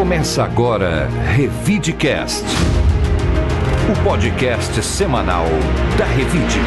Começa agora Revidecast, o podcast semanal da Revide.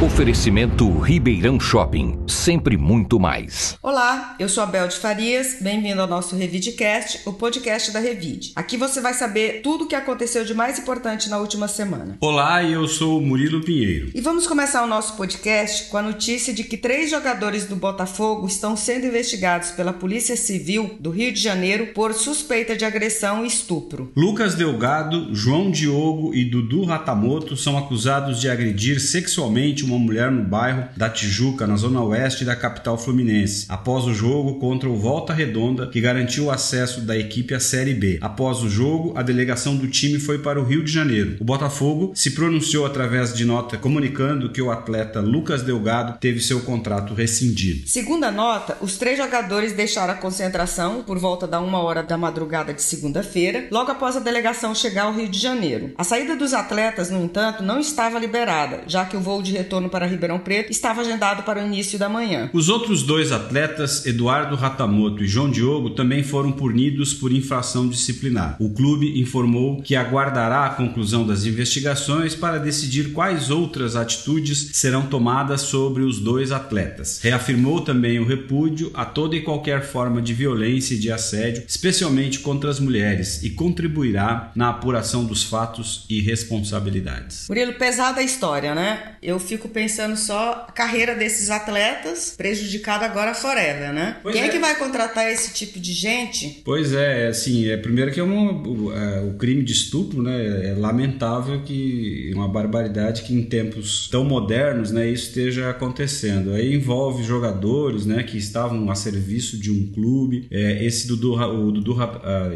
Oferecimento Ribeirão Shopping, sempre muito mais. Olá, eu sou a Bel de Farias, bem-vindo ao nosso Revidecast, o podcast da Revide. Aqui você vai saber tudo o que aconteceu de mais importante na última semana. Olá, eu sou o Murilo Pinheiro. E vamos começar o nosso podcast com a notícia de que três jogadores do Botafogo estão sendo investigados pela Polícia Civil do Rio de Janeiro por suspeita de agressão e estupro. Lucas Delgado, João Diogo e Dudu Ratamoto são acusados de agredir sexualmente uma mulher no bairro da Tijuca, na zona oeste da capital fluminense, após o jogo contra o Volta Redonda, que garantiu o acesso da equipe à Série B. Após o jogo, a delegação do time foi para o Rio de Janeiro. O Botafogo se pronunciou através de nota comunicando que o atleta Lucas Delgado teve seu contrato rescindido. Segundo a nota, os três jogadores deixaram a concentração por volta da uma hora da madrugada de segunda-feira, logo após a delegação chegar ao Rio de Janeiro. A saída dos atletas, no entanto, não estava liberada, já que o voo de retorno para Ribeirão Preto estava agendado para o início da manhã. Os outros dois atletas, Eduardo Ratamoto e João Diogo, também foram punidos por infração disciplinar. O clube informou que aguardará a conclusão das investigações para decidir quais outras atitudes serão tomadas sobre os dois atletas. Reafirmou também o repúdio a toda e qualquer forma de violência e de assédio, especialmente contra as mulheres, e contribuirá na apuração dos fatos e responsabilidades. Murilo, pesada a história, né? Eu fico pensando só a carreira desses atletas prejudicada agora forever, né? Pois Quem é. é. que vai contratar esse tipo de gente? Pois é, assim, é primeiro que é é, o crime de estupro, né? É lamentável que uma barbaridade que em tempos tão modernos, né, isso esteja acontecendo. Aí envolve jogadores, né, que estavam a serviço de um clube. É, esse Dudu, o Dudu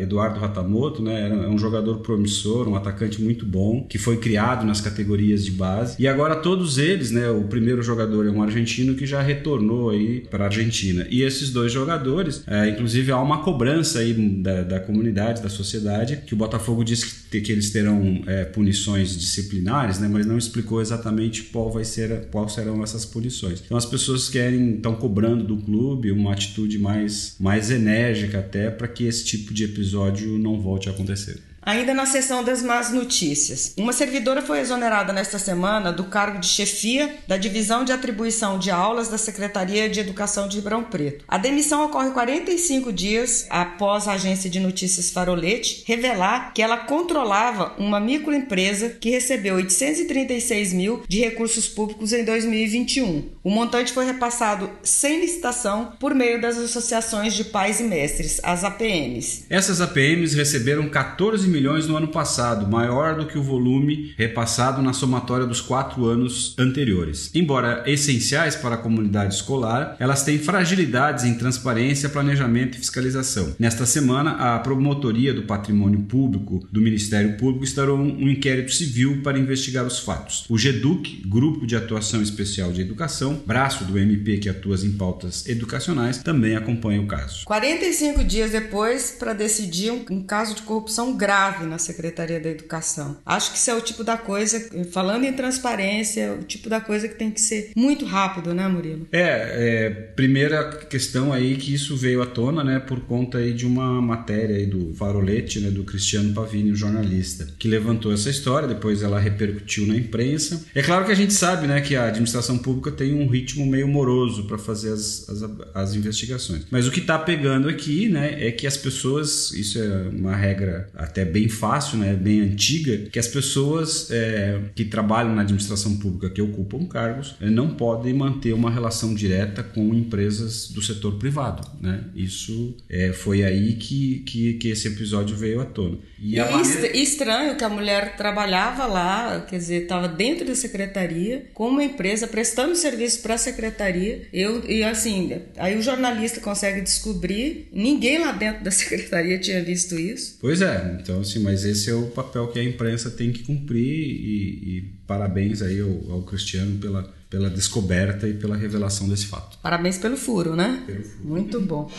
Eduardo Ratamoto, né, é um jogador promissor, um atacante muito bom, que foi criado nas categorias de base. E agora todos eles, né, o primeiro jogador é um argentino que já retornou aí para a Argentina. E esses dois jogadores, é, inclusive há uma cobrança aí da, da, comunidade, da sociedade, que o Botafogo diz que, que eles terão é, punições disciplinares, né, mas não explicou exatamente qual vai ser, qual serão essas punições. Então as pessoas querem, estão cobrando do clube uma atitude mais, mais enérgica até para que esse tipo de episódio não volte a acontecer. Ainda na seção das más notícias, uma servidora foi exonerada nesta semana do cargo de chefia da divisão de atribuição de aulas da Secretaria de Educação de Ribeirão Preto. A demissão ocorre 45 dias após a agência de notícias Farolete revelar que ela controlava uma microempresa que recebeu 836 mil de recursos públicos em 2021. O montante foi repassado sem licitação por meio das associações de pais e mestres, as APMs. Essas APMs receberam 14 milhões no ano passado, maior do que o volume repassado na somatória dos quatro anos anteriores. Embora essenciais para a comunidade escolar, elas têm fragilidades em transparência, planejamento e fiscalização. Nesta semana, a Promotoria do Patrimônio Público do Ministério Público instaurou um inquérito civil para investigar os fatos. O GEDUC, Grupo de Atuação Especial de Educação, braço do MP que atua em pautas educacionais, também acompanha o caso. 45 dias depois, para decidir um, um caso de corrupção grave na Secretaria da Educação. Acho que isso é o tipo da coisa, falando em transparência, o tipo da coisa que tem que ser muito rápido, né, Murilo? É, é primeira questão aí que isso veio à tona, né, por conta aí de uma matéria aí do Farolete, né, do Cristiano Pavini, o jornalista, que levantou essa história, depois ela repercutiu na imprensa. É claro que a gente sabe, né, que a administração pública tem um ritmo meio moroso para fazer as, as, as investigações. Mas o que está pegando aqui, né, é que as pessoas, isso é uma regra até bem fácil, né, bem antiga, que as pessoas é, que trabalham na administração pública, que ocupam cargos, é, não podem manter uma relação direta com empresas do setor privado. Né? Isso é, foi aí que, que, que esse episódio veio à tona. E, e maneira... estranho que a mulher trabalhava lá, quer dizer, estava dentro da secretaria, com uma empresa prestando serviço para a secretaria. Eu, e assim, aí o jornalista consegue descobrir, ninguém lá dentro da secretaria tinha visto isso. Pois é, então assim, mas esse é o papel que a imprensa tem que cumprir e, e parabéns aí ao, ao Cristiano pela, pela descoberta e pela revelação desse fato. Parabéns pelo furo, né? Pelo furo. Muito bom.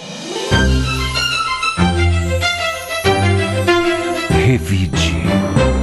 Revide.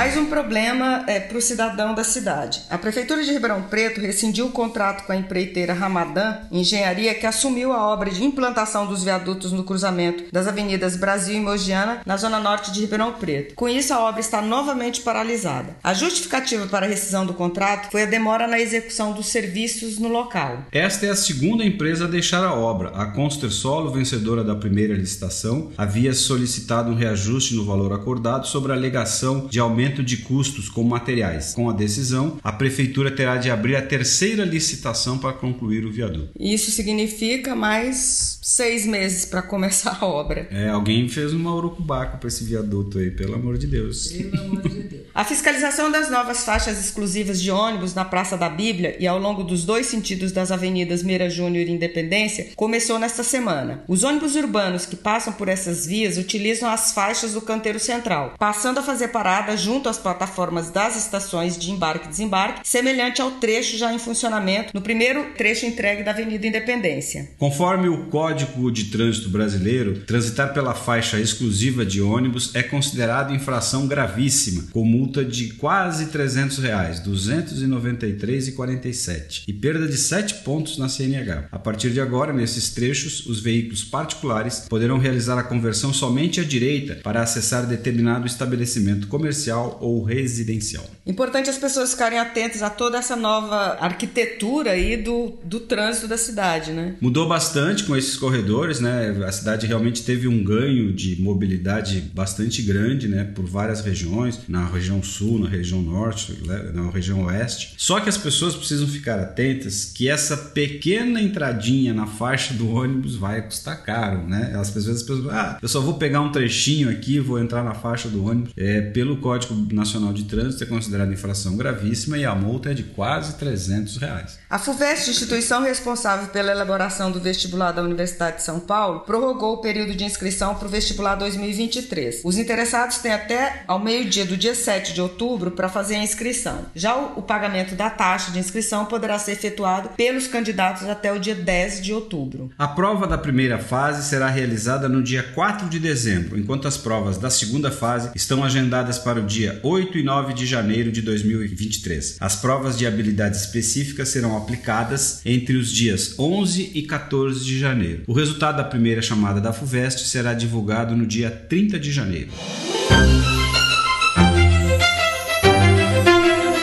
Mais um problema é, para o cidadão da cidade. A Prefeitura de Ribeirão Preto rescindiu o contrato com a empreiteira Ramadã Engenharia, que assumiu a obra de implantação dos viadutos no cruzamento das avenidas Brasil e Mogiana, na zona norte de Ribeirão Preto. Com isso, a obra está novamente paralisada. A justificativa para a rescisão do contrato foi a demora na execução dos serviços no local. Esta é a segunda empresa a deixar a obra. A Conster Solo, vencedora da primeira licitação, havia solicitado um reajuste no valor acordado sobre a alegação de aumento de custos com materiais. Com a decisão, a prefeitura terá de abrir a terceira licitação para concluir o viaduto. Isso significa mais seis meses para começar a obra. É, alguém fez uma urucubaca para esse viaduto aí, pelo amor de Deus. Pelo amor de Deus. A fiscalização das novas faixas exclusivas de ônibus na Praça da Bíblia e ao longo dos dois sentidos das avenidas Meira Júnior e Independência começou nesta semana. Os ônibus urbanos que passam por essas vias utilizam as faixas do canteiro central, passando a fazer parada junto às plataformas das estações de embarque e desembarque, semelhante ao trecho já em funcionamento no primeiro trecho entregue da Avenida Independência. Conforme o Código de Trânsito Brasileiro, transitar pela faixa exclusiva de ônibus é considerado infração gravíssima, com multa de quase 300 reais, 293,47 e perda de 7 pontos na CNH. A partir de agora, nesses trechos, os veículos particulares poderão realizar a conversão somente à direita para acessar determinado estabelecimento comercial ou residencial. Importante as pessoas ficarem atentas a toda essa nova arquitetura aí do, do trânsito da cidade, né? Mudou bastante com esses corredores, né? A cidade realmente teve um ganho de mobilidade bastante grande, né? Por várias regiões, na região sul, na região norte, né? na região oeste. Só que as pessoas precisam ficar atentas que essa pequena entradinha na faixa do ônibus vai custar caro, né? As pessoas, as pessoas ah, eu só vou pegar um trechinho aqui, vou entrar na faixa do ônibus. É, pelo Código Nacional de Trânsito é considerada infração gravíssima e a multa é de quase 300 reais. A FUVEST, instituição responsável pela elaboração do vestibular da Universidade de São Paulo, prorrogou o período de inscrição para o vestibular 2023. Os interessados têm até ao meio-dia do dia 7 de outubro para fazer a inscrição. Já o, o pagamento da taxa de inscrição poderá ser efetuado pelos candidatos até o dia 10 de outubro. A prova da primeira fase será realizada no dia 4 de dezembro, enquanto as provas da segunda fase estão agendadas para o dia 8 e 9 de janeiro de 2023. As provas de habilidades específicas serão aplicadas entre os dias 11 e 14 de janeiro. O resultado da primeira chamada da FUVEST será divulgado no dia 30 de janeiro.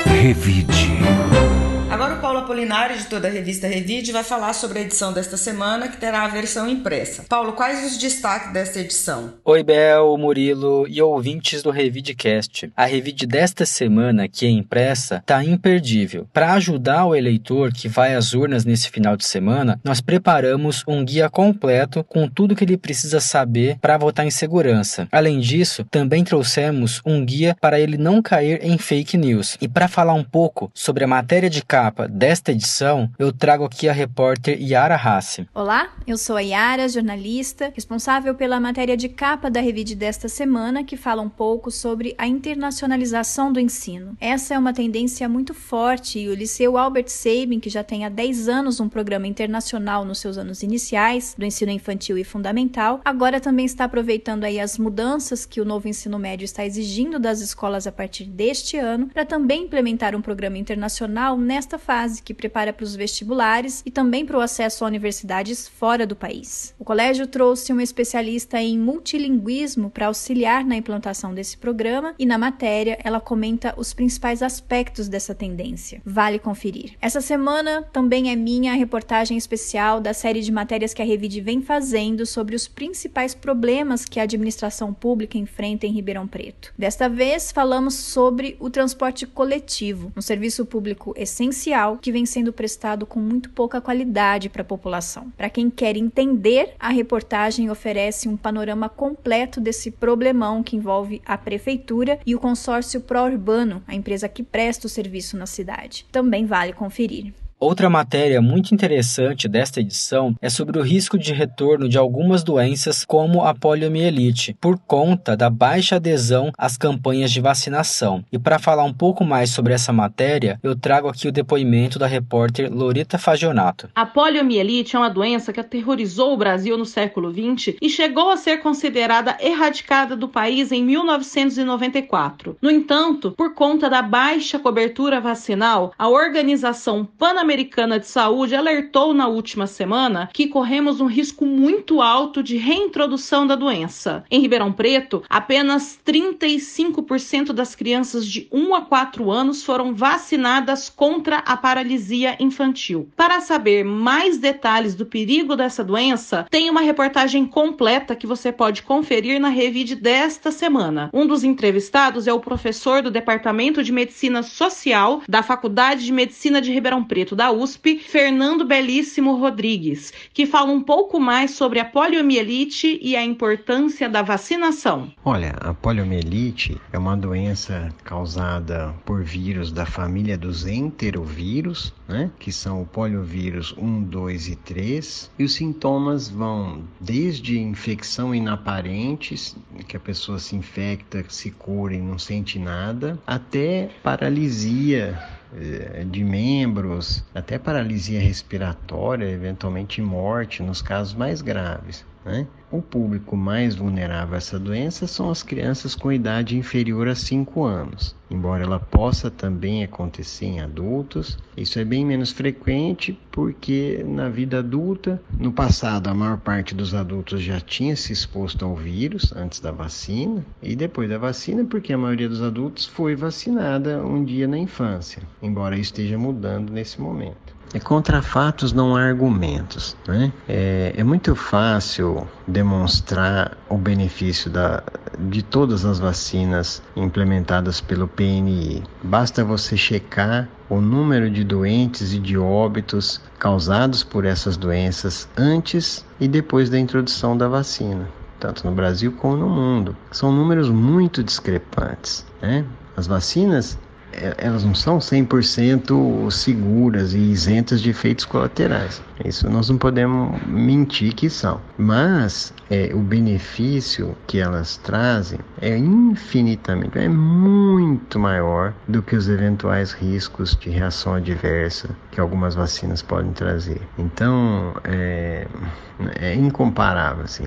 Revide. Agora o Paulo Apolinário, editor da revista Revide, vai falar sobre a edição desta semana, que terá a versão impressa. Paulo, quais os destaques desta edição? Oi, Bel, Murilo e ouvintes do Revidecast. A Revide desta semana, que é impressa, está imperdível. Para ajudar o eleitor que vai às urnas nesse final de semana, nós preparamos um guia completo com tudo que ele precisa saber para votar em segurança. Além disso, também trouxemos um guia para ele não cair em fake news. E para falar um pouco sobre a matéria de capa desta edição, eu trago aqui a repórter Yara Hassi. Olá, eu sou a Yara, jornalista, responsável pela matéria de capa da Revide desta semana, que fala um pouco sobre a internacionalização do ensino. Essa é uma tendência muito forte e o Liceu Albert Sabin, que já tem há 10 anos um programa internacional nos seus anos iniciais, do ensino infantil e fundamental, agora também está aproveitando aí as mudanças que o novo ensino médio está exigindo das escolas a partir deste ano, para também implementar um programa internacional nesta nesta fase, que prepara para os vestibulares e também para o acesso a universidades fora do país. O colégio trouxe uma especialista em multilinguismo para auxiliar na implantação desse programa e na matéria ela comenta os principais aspectos dessa tendência. Vale conferir. Essa semana também é minha reportagem especial da série de matérias que a Revide vem fazendo sobre os principais problemas que a administração pública enfrenta em Ribeirão Preto. Desta vez falamos sobre o transporte coletivo, um serviço público essencial essencial que vem sendo prestado com muito pouca qualidade para a população. Para quem quer entender, a reportagem oferece um panorama completo desse problemão que envolve a prefeitura e o consórcio pró-urbano, a empresa que presta o serviço na cidade. Também vale conferir. Outra matéria muito interessante desta edição é sobre o risco de retorno de algumas doenças como a poliomielite, por conta da baixa adesão às campanhas de vacinação. E para falar um pouco mais sobre essa matéria, eu trago aqui o depoimento da repórter Lorita Fagionato. A poliomielite é uma doença que aterrorizou o Brasil no século XX e chegou a ser considerada erradicada do país em 1994. No entanto, por conta da baixa cobertura vacinal, a Organização Pan-Americana de Saúde alertou na última semana que corremos um risco muito alto de reintrodução da doença. Em Ribeirão Preto, apenas 35% das crianças de 1 a 4 anos foram vacinadas contra a paralisia infantil. Para saber mais detalhes do perigo dessa doença, tem uma reportagem completa que você pode conferir na Revide desta semana. Um dos entrevistados é o professor do Departamento de Medicina Social da Faculdade de Medicina de Ribeirão Preto da USP, Fernando Belíssimo Rodrigues, que fala um pouco mais sobre a poliomielite e a importância da vacinação. Olha, a poliomielite é uma doença causada por vírus da família dos enterovírus, né, que são o poliovírus 1, 2 e 3, e os sintomas vão desde infecção inaparente, que a pessoa se infecta, se cura e não sente nada, até paralisia de membros, até paralisia respiratória, eventualmente morte nos casos mais graves. Né? O público mais vulnerável a essa doença são as crianças com idade inferior a 5 anos. Embora ela possa também acontecer em adultos, isso é bem menos frequente porque na vida adulta, no passado, a maior parte dos adultos já tinha se exposto ao vírus antes da vacina e depois da vacina, porque a maioria dos adultos foi vacinada um dia na infância, embora isso esteja mudando nesse momento. É contra fatos não há argumentos. Né? É, é, muito fácil demonstrar o benefício da, de todas as vacinas implementadas pelo PNI. Basta você checar o número de doentes e de óbitos causados por essas doenças antes e depois da introdução da vacina, tanto no Brasil como no mundo. São números muito discrepantes. Né? As vacinas elas não são 100% seguras e isentas de efeitos colaterais. Isso nós não podemos mentir que são. Mas é, o benefício que elas trazem é infinitamente, é muito maior do que os eventuais riscos de reação adversa que algumas vacinas podem trazer. Então, é, é incomparável. Assim.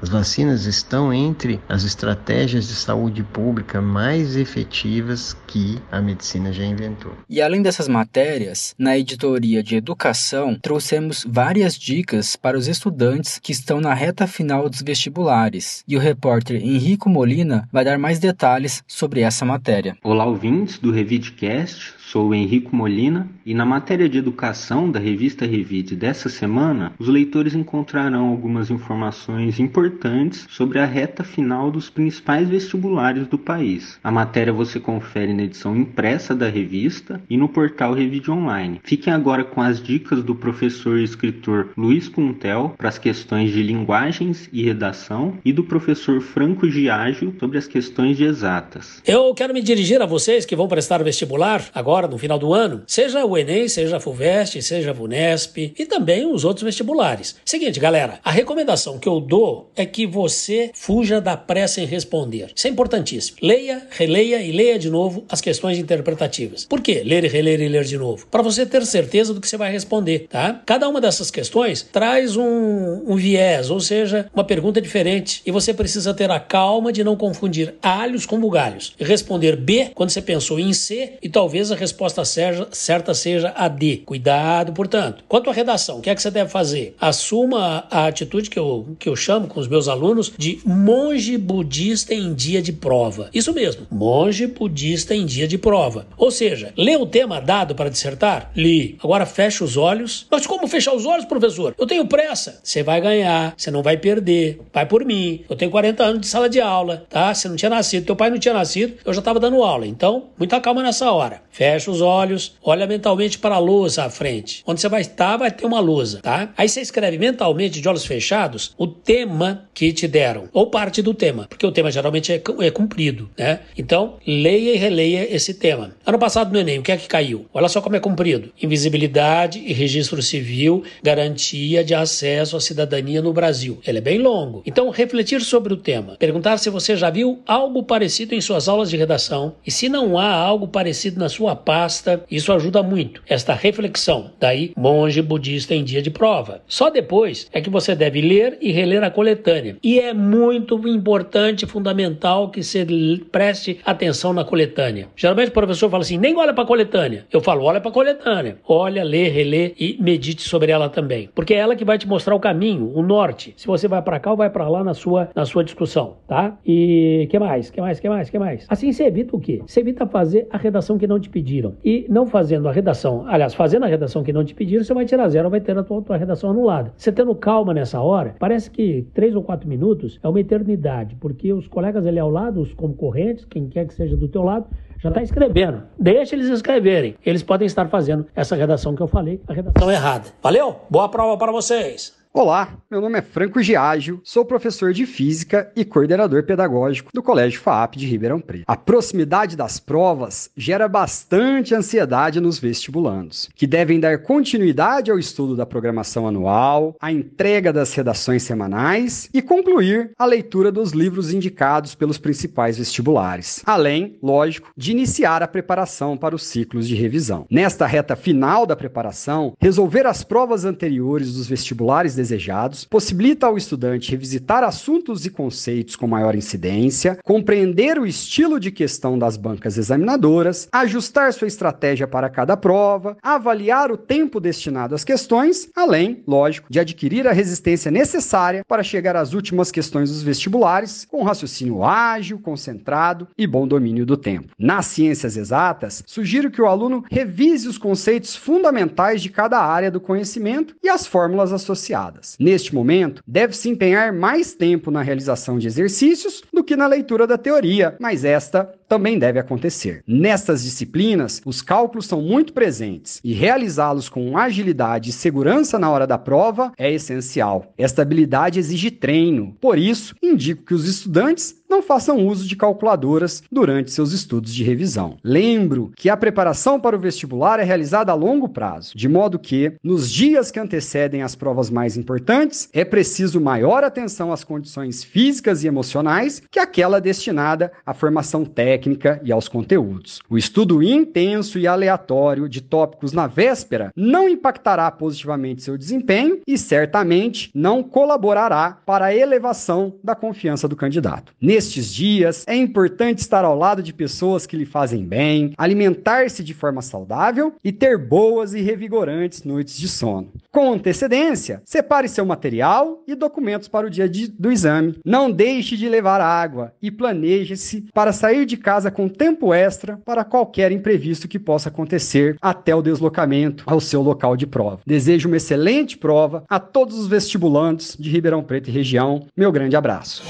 As vacinas estão entre as estratégias de saúde pública mais efetivas que a medicina já inventou. E além dessas matérias, na editoria de educação, trouxemos várias dicas para os estudantes que estão na reta final dos vestibulares. E o repórter Henrico Molina vai dar mais detalhes sobre essa matéria. Olá, ouvintes do Revidcast. Sou Henrico Molina e na matéria de educação da revista Revide dessa semana, os leitores encontrarão algumas informações importantes sobre a reta final dos principais vestibulares do país. A matéria você confere na edição impressa da revista e no portal Revide Online. Fiquem agora com as dicas do professor escritor Luiz Puntel para as questões de linguagens e redação e do professor Franco Giágio sobre as questões de exatas. Eu quero me dirigir a vocês que vão prestar o vestibular agora no final do ano, seja o Enem, seja a FUVEST, seja a VUNESP e também os outros vestibulares. Seguinte, galera, a recomendação que eu dou é que você fuja da pressa em responder. Isso é importantíssimo. Leia, releia e leia de novo as questões interpretativas. Por quê? Ler reler e ler de novo. Para você ter certeza do que você vai responder, tá? Cada uma dessas questões traz um, um viés, ou seja, uma pergunta diferente e você precisa ter a calma de não confundir alhos com bugalhos e responder B quando você pensou em C e talvez a resposta resposta certa seja a D. Cuidado, portanto. Quanto à redação, o que é que você deve fazer? Assuma a atitude que eu, que eu chamo com os meus alunos de monge budista em dia de prova. Isso mesmo, monge budista em dia de prova. Ou seja, lê o tema dado para dissertar? Li. Agora fecha os olhos. Mas como fechar os olhos, professor? Eu tenho pressa. Você vai ganhar, você não vai perder. Vai por mim. Eu tenho 40 anos de sala de aula, tá? Você não tinha nascido, teu pai não tinha nascido, eu já estava dando aula. Então, muita calma nessa hora. Fecha os olhos, olha mentalmente para a lousa à frente. Onde você vai estar, vai ter uma lousa, tá? Aí você escreve mentalmente, de olhos fechados, o tema que te deram, ou parte do tema, porque o tema geralmente é, é cumprido, né? Então, leia e releia esse tema. Ano passado no Enem, o que é que caiu? Olha só como é cumprido: invisibilidade e registro civil, garantia de acesso à cidadania no Brasil. Ele é bem longo. Então, refletir sobre o tema, perguntar se você já viu algo parecido em suas aulas de redação e se não há algo parecido na sua pasta, isso ajuda muito. Esta reflexão. Daí, monge budista em dia de prova. Só depois é que você deve ler e reler a coletânea. E é muito importante, fundamental que você preste atenção na coletânea. Geralmente o professor fala assim: nem olha para a coletânea. Eu falo: olha para a coletânea. Olha, lê, relê e medite sobre ela também. Porque é ela que vai te mostrar o caminho, o norte. Se você vai para cá ou vai para lá na sua, na sua discussão, tá? E que mais? Que mais? Que mais? Que mais? Assim você evita o quê? Você evita fazer a redação que não te pediram. E não fazendo a redação, aliás, fazendo a redação que não te pediram, você vai tirar zero, vai ter a tua, tua redação anulada. Você tendo calma nessa hora, parece que três ou quatro minutos é uma eternidade, porque os colegas ali ao lado, os concorrentes, quem quer que seja do teu lado, já está escrevendo. Deixa eles escreverem. Eles podem estar fazendo essa redação que eu falei, a redação errada. Valeu? Boa prova para vocês! Olá, meu nome é Franco Giágio, sou professor de Física e coordenador pedagógico do Colégio FAP de Ribeirão Preto. A proximidade das provas gera bastante ansiedade nos vestibulandos, que devem dar continuidade ao estudo da programação anual, a entrega das redações semanais e concluir a leitura dos livros indicados pelos principais vestibulares, além, lógico, de iniciar a preparação para os ciclos de revisão. Nesta reta final da preparação, resolver as provas anteriores dos vestibulares desejados, possibilita ao estudante revisitar assuntos e conceitos com maior incidência, compreender o estilo de questão das bancas examinadoras, ajustar sua estratégia para cada prova, avaliar o tempo destinado às questões, além, lógico, de adquirir a resistência necessária para chegar às últimas questões dos vestibulares com raciocínio ágil, concentrado e bom domínio do tempo. Nas ciências exatas, sugiro que o aluno revise os conceitos fundamentais de cada área do conhecimento e as fórmulas associadas. Neste momento, deve-se empenhar mais tempo na realização de exercícios do que na leitura da teoria, mas esta também deve acontecer. Nestas disciplinas, os cálculos são muito presentes e realizá-los com agilidade e segurança na hora da prova é essencial. Esta habilidade exige treino, por isso, indico que os estudantes não façam uso de calculadoras durante seus estudos de revisão. Lembro que a preparação para o vestibular é realizada a longo prazo, de modo que, nos dias que antecedem as provas mais importantes, é preciso maior atenção às condições físicas e emocionais que aquela destinada à formação técnica e aos conteúdos. O estudo intenso e aleatório de tópicos na véspera não impactará positivamente seu desempenho e certamente não colaborará para a elevação da confiança do candidato. Nestes dias, é importante estar ao lado de pessoas que lhe fazem bem, alimentar-se de forma saudável e ter boas e revigorantes noites de sono. Com antecedência, separe seu material e documentos para o dia de, do exame. Não deixe de levar água e planeje-se para sair de casa com tempo extra para qualquer imprevisto que possa acontecer até o deslocamento ao seu local de prova. Desejo uma excelente prova a todos os vestibulantes de Ribeirão Preto e região. Meu grande abraço.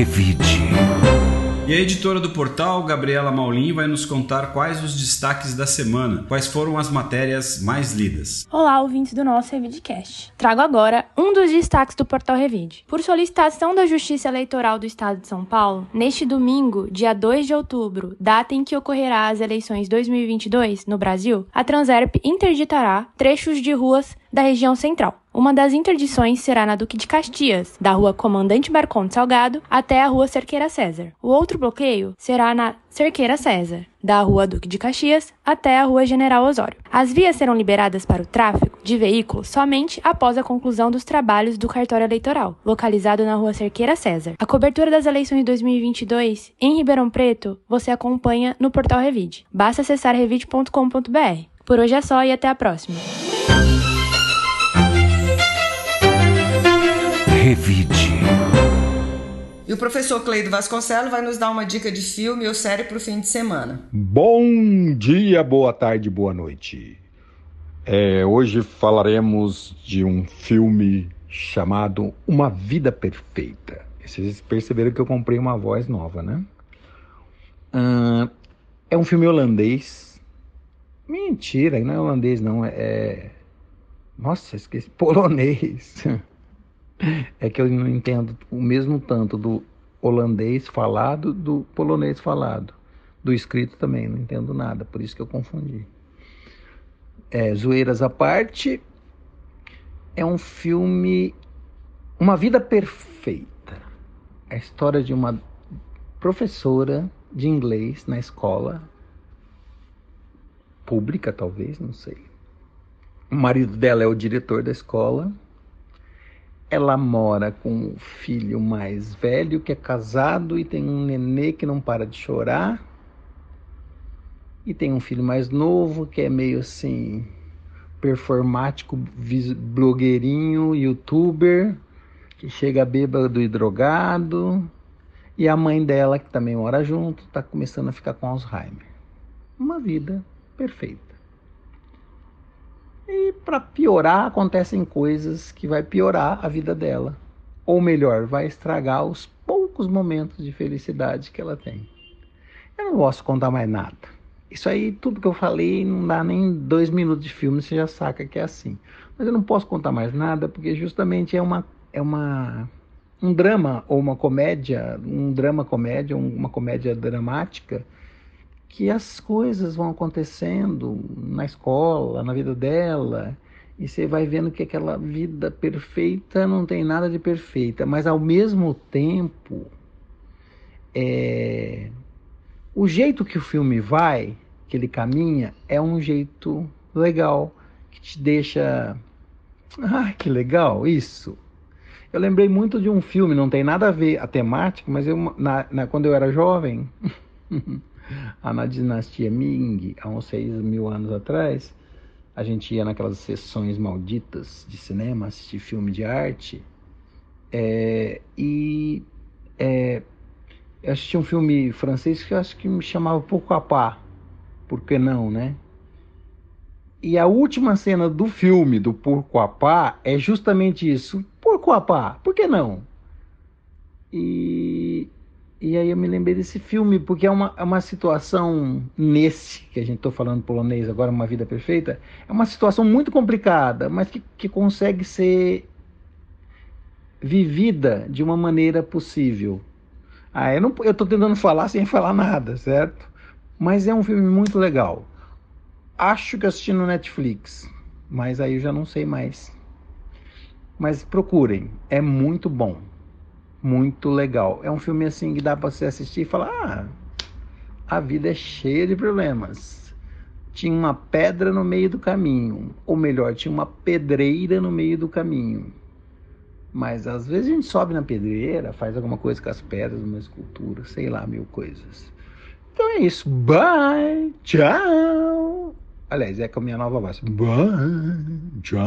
Revide. E a editora do portal, Gabriela Maulin, vai nos contar quais os destaques da semana, quais foram as matérias mais lidas. Olá, ouvintes do nosso Revidecast. Trago agora um dos destaques do portal Revide. Por solicitação da Justiça Eleitoral do Estado de São Paulo, neste domingo, dia 2 de outubro, data em que ocorrerá as eleições 2022 no Brasil, a Transerp interditará trechos de ruas da região central. Uma das interdições será na Duque de Caxias, da rua Comandante Marcondes Salgado até a rua Cerqueira César. O outro bloqueio será na Cerqueira César, da rua Duque de Caxias até a rua General Osório. As vias serão liberadas para o tráfego de veículos somente após a conclusão dos trabalhos do cartório eleitoral, localizado na rua Cerqueira César. A cobertura das eleições de 2022 em Ribeirão Preto você acompanha no portal Revide. Basta acessar revide.com.br. Por hoje é só e até a próxima. Revide. E o professor Cleido Vasconcelos vai nos dar uma dica de filme ou série para o fim de semana. Bom dia, boa tarde, boa noite. É, hoje falaremos de um filme chamado Uma Vida Perfeita. Vocês perceberam que eu comprei uma voz nova, né? Uh, é um filme holandês. Mentira, não é holandês, não. É. é nossa, esqueci. Polonês. É que eu não entendo o mesmo tanto do holandês falado do polonês falado. Do escrito também, não entendo nada, por isso que eu confundi. É, zoeiras à parte, é um filme Uma Vida Perfeita. A história de uma professora de inglês na escola pública, talvez, não sei. O marido dela é o diretor da escola. Ela mora com o filho mais velho, que é casado e tem um nenê que não para de chorar. E tem um filho mais novo, que é meio assim, performático, blogueirinho, youtuber, que chega bêbado e drogado. E a mãe dela, que também mora junto, está começando a ficar com Alzheimer. Uma vida perfeita. E para piorar, acontecem coisas que vai piorar a vida dela. Ou melhor, vai estragar os poucos momentos de felicidade que ela tem. Eu não posso contar mais nada. Isso aí, tudo que eu falei, não dá nem dois minutos de filme, você já saca que é assim. Mas eu não posso contar mais nada, porque justamente é uma, é uma um drama ou uma comédia, um drama comédia, uma comédia dramática, que as coisas vão acontecendo na escola, na vida dela, e você vai vendo que aquela vida perfeita não tem nada de perfeita, mas ao mesmo tempo é, o jeito que o filme vai, que ele caminha, é um jeito legal, que te deixa. Ah, que legal, isso. Eu lembrei muito de um filme, não tem nada a ver a temática, mas eu, na, na quando eu era jovem, na dinastia Ming, há uns seis mil anos atrás, a gente ia naquelas sessões malditas de cinema, assistir filme de arte, é, e é, eu assisti um filme francês que eu acho que me chamava Pouco a Pá. Por que não, né? E a última cena do filme do Porco a Pá é justamente isso. Porco a Pá, por que não? E, e aí eu me lembrei desse filme, porque é uma, é uma situação nesse, que a gente está falando polonês agora, Uma Vida Perfeita, é uma situação muito complicada, mas que, que consegue ser vivida de uma maneira possível. Ah, eu, tô tentando falar sem falar nada, certo? Mas é um filme muito legal. Acho que assisti no Netflix, mas aí eu já não sei mais. Mas procurem, é muito bom. Muito legal. É um filme assim que dá para você assistir e falar: ah, a vida é cheia de problemas. Tinha uma pedra no meio do caminho, ou melhor, tinha uma pedreira no meio do caminho mas às vezes a gente sobe na pedreira, faz alguma coisa com as pedras, uma escultura, sei lá, mil coisas. Então é isso. Bye! Tchau! Aliás, é com a minha nova voz. Bye! Tchau!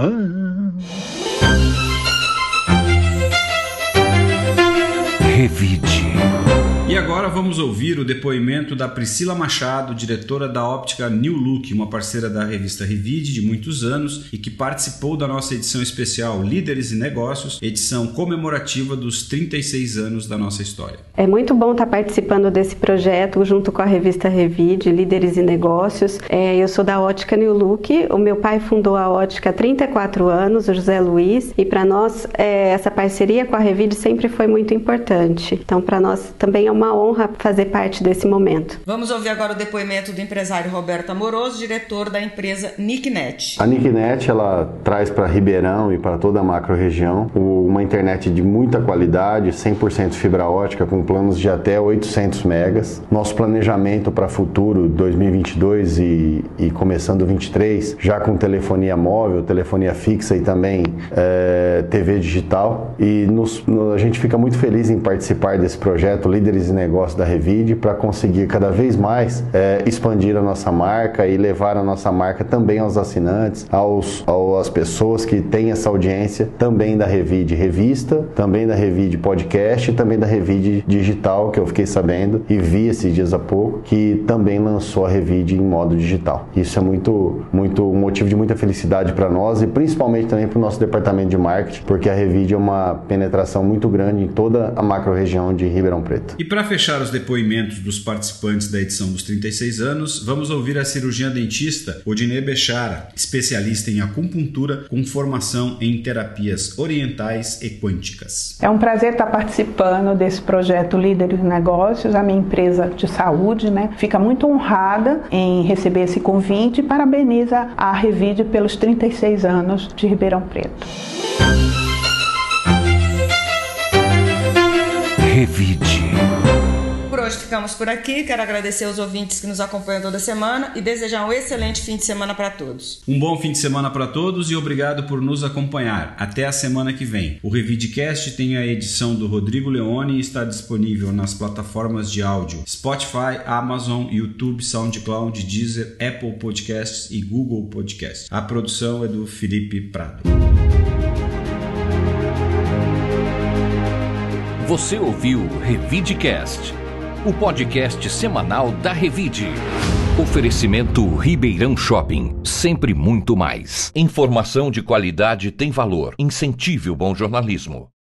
Revide. E agora vamos ouvir o depoimento da Priscila Machado, diretora da óptica New Look, uma parceira da revista Revide de muitos anos e que participou da nossa edição especial Líderes e Negócios, edição comemorativa dos 36 anos da nossa história. É muito bom estar participando desse projeto junto com a revista Revide, Líderes e Negócios. É, eu sou da ótica New Look, o meu pai fundou a ótica há 34 anos, o José Luiz, e para nós é, essa parceria com a Revide sempre foi muito importante. Então, para nós também é uma uma honra fazer parte desse momento. Vamos ouvir agora o depoimento do empresário Roberto Amoroso, diretor da empresa Nicknet. A Nicknet ela traz para Ribeirão e para toda a macro-região uma internet de muita qualidade, 100% fibra ótica, com planos de até 800 megas. Nosso planejamento para futuro 2022 e, e começando 23, já com telefonia móvel, telefonia fixa e também é, TV digital. E nos, a gente fica muito feliz em participar desse projeto Líderes de negócio da Revide para conseguir cada vez mais é, expandir a nossa marca e levar a nossa marca também aos assinantes, aos, às pessoas que têm essa audiência também da Revide Revista, também da Revide Podcast e também da Revide Digital, que eu fiquei sabendo e vi esses dias há pouco, que também lançou a Revide em modo digital. Isso é muito, muito um motivo de muita felicidade para nós e principalmente também para o nosso departamento de marketing, porque a Revide é uma penetração muito grande em toda a macro-região de Ribeirão Preto. E para fechar os depoimentos dos participantes da edição dos 36 anos, vamos ouvir a cirurgiã dentista Odine Bechara, especialista em acupuntura com formação em terapias orientais e quânticas. É um prazer estar participando desse projeto Líderes de Negócios, a minha empresa de saúde, né? Fica muito honrada em receber esse convite e parabeniza a Revide pelos 36 anos de Ribeirão Preto. Revide. Hoje ficamos por aqui. Quero agradecer aos ouvintes que nos acompanham toda semana e desejar um excelente fim de semana para todos. Um bom fim de semana para todos e obrigado por nos acompanhar. Até a semana que vem. O Revidecast tem a edição do Rodrigo Leone e está disponível nas plataformas de áudio Spotify, Amazon, YouTube, SoundCloud, Deezer, Apple Podcasts e Google Podcasts. A produção é do Felipe Prado. Você ouviu Revidecast, o podcast semanal da Revide. Oferecimento Ribeirão Shopping, sempre muito mais. Informação de qualidade tem valor. Incentive o bom jornalismo.